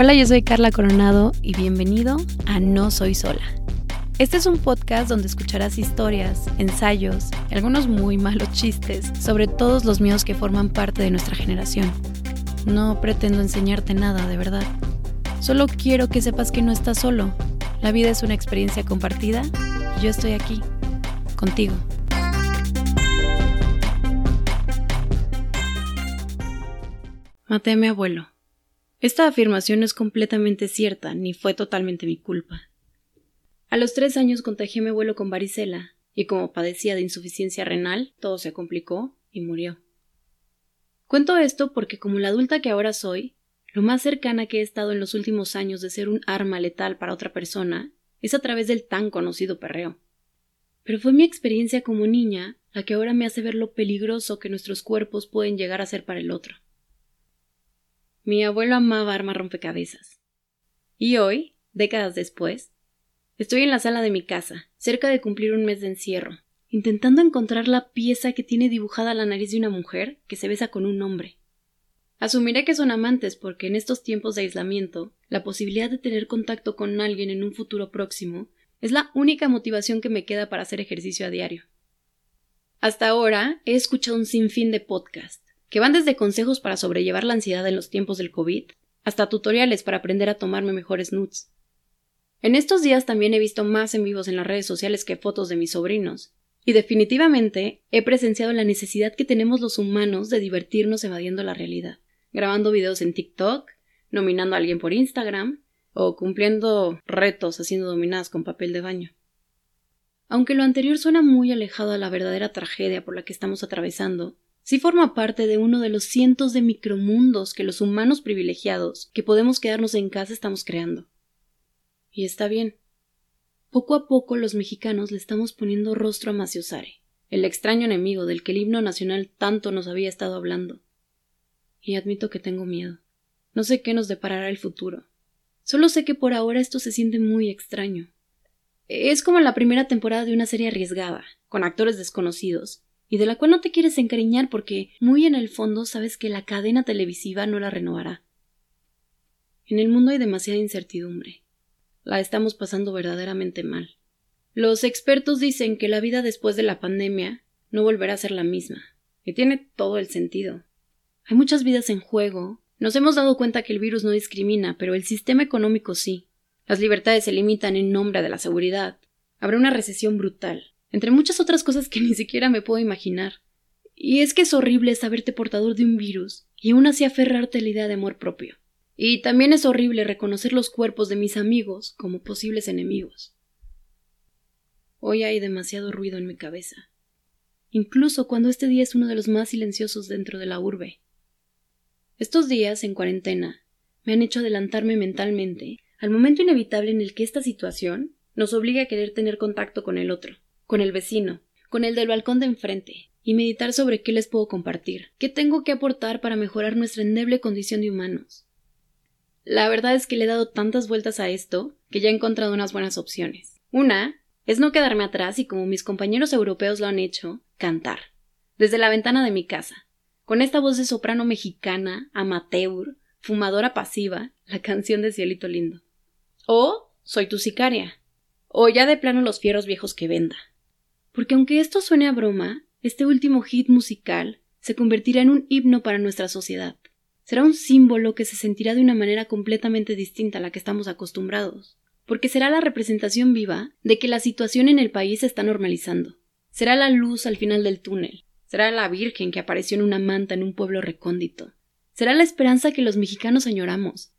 Hola, yo soy Carla Coronado y bienvenido a No Soy Sola. Este es un podcast donde escucharás historias, ensayos y algunos muy malos chistes sobre todos los miedos que forman parte de nuestra generación. No pretendo enseñarte nada, de verdad. Solo quiero que sepas que no estás solo. La vida es una experiencia compartida y yo estoy aquí, contigo. Maté a mi abuelo. Esta afirmación no es completamente cierta, ni fue totalmente mi culpa. A los tres años contagié mi abuelo con varicela, y como padecía de insuficiencia renal, todo se complicó y murió. Cuento esto porque como la adulta que ahora soy, lo más cercana que he estado en los últimos años de ser un arma letal para otra persona es a través del tan conocido perreo. Pero fue mi experiencia como niña la que ahora me hace ver lo peligroso que nuestros cuerpos pueden llegar a ser para el otro. Mi abuelo amaba armar rompecabezas. Y hoy, décadas después, estoy en la sala de mi casa, cerca de cumplir un mes de encierro, intentando encontrar la pieza que tiene dibujada la nariz de una mujer que se besa con un hombre. Asumiré que son amantes porque en estos tiempos de aislamiento, la posibilidad de tener contacto con alguien en un futuro próximo es la única motivación que me queda para hacer ejercicio a diario. Hasta ahora he escuchado un sinfín de podcasts, que van desde consejos para sobrellevar la ansiedad en los tiempos del COVID hasta tutoriales para aprender a tomarme mejores nudes. En estos días también he visto más en vivos en las redes sociales que fotos de mis sobrinos, y definitivamente he presenciado la necesidad que tenemos los humanos de divertirnos evadiendo la realidad, grabando videos en TikTok, nominando a alguien por Instagram, o cumpliendo retos haciendo dominadas con papel de baño. Aunque lo anterior suena muy alejado a la verdadera tragedia por la que estamos atravesando, sí forma parte de uno de los cientos de micromundos que los humanos privilegiados que podemos quedarnos en casa estamos creando. Y está bien. Poco a poco los mexicanos le estamos poniendo rostro a Maciosare, el extraño enemigo del que el himno nacional tanto nos había estado hablando. Y admito que tengo miedo. No sé qué nos deparará el futuro. Solo sé que por ahora esto se siente muy extraño. Es como la primera temporada de una serie arriesgada, con actores desconocidos, y de la cual no te quieres encariñar porque muy en el fondo sabes que la cadena televisiva no la renovará. En el mundo hay demasiada incertidumbre. La estamos pasando verdaderamente mal. Los expertos dicen que la vida después de la pandemia no volverá a ser la misma, y tiene todo el sentido. Hay muchas vidas en juego. Nos hemos dado cuenta que el virus no discrimina, pero el sistema económico sí. Las libertades se limitan en nombre de la seguridad. Habrá una recesión brutal entre muchas otras cosas que ni siquiera me puedo imaginar. Y es que es horrible saberte portador de un virus y aún así aferrarte a la idea de amor propio. Y también es horrible reconocer los cuerpos de mis amigos como posibles enemigos. Hoy hay demasiado ruido en mi cabeza, incluso cuando este día es uno de los más silenciosos dentro de la urbe. Estos días, en cuarentena, me han hecho adelantarme mentalmente al momento inevitable en el que esta situación nos obliga a querer tener contacto con el otro con el vecino, con el del balcón de enfrente, y meditar sobre qué les puedo compartir, qué tengo que aportar para mejorar nuestra endeble condición de humanos. La verdad es que le he dado tantas vueltas a esto que ya he encontrado unas buenas opciones. Una es no quedarme atrás y, como mis compañeros europeos lo han hecho, cantar, desde la ventana de mi casa, con esta voz de soprano mexicana, amateur, fumadora pasiva, la canción de Cielito Lindo. O soy tu sicaria. O ya de plano los fierros viejos que venda porque aunque esto suene a broma, este último hit musical se convertirá en un himno para nuestra sociedad. Será un símbolo que se sentirá de una manera completamente distinta a la que estamos acostumbrados, porque será la representación viva de que la situación en el país se está normalizando. Será la luz al final del túnel, será la Virgen que apareció en una manta en un pueblo recóndito, será la esperanza que los mexicanos añoramos,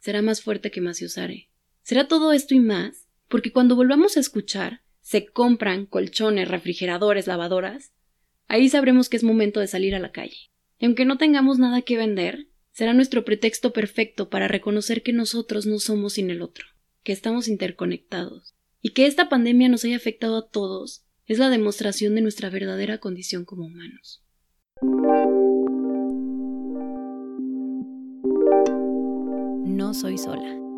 será más fuerte que Maciosare. Será todo esto y más, porque cuando volvamos a escuchar, se compran colchones, refrigeradores, lavadoras, ahí sabremos que es momento de salir a la calle. Y aunque no tengamos nada que vender, será nuestro pretexto perfecto para reconocer que nosotros no somos sin el otro, que estamos interconectados, y que esta pandemia nos haya afectado a todos es la demostración de nuestra verdadera condición como humanos. No soy sola.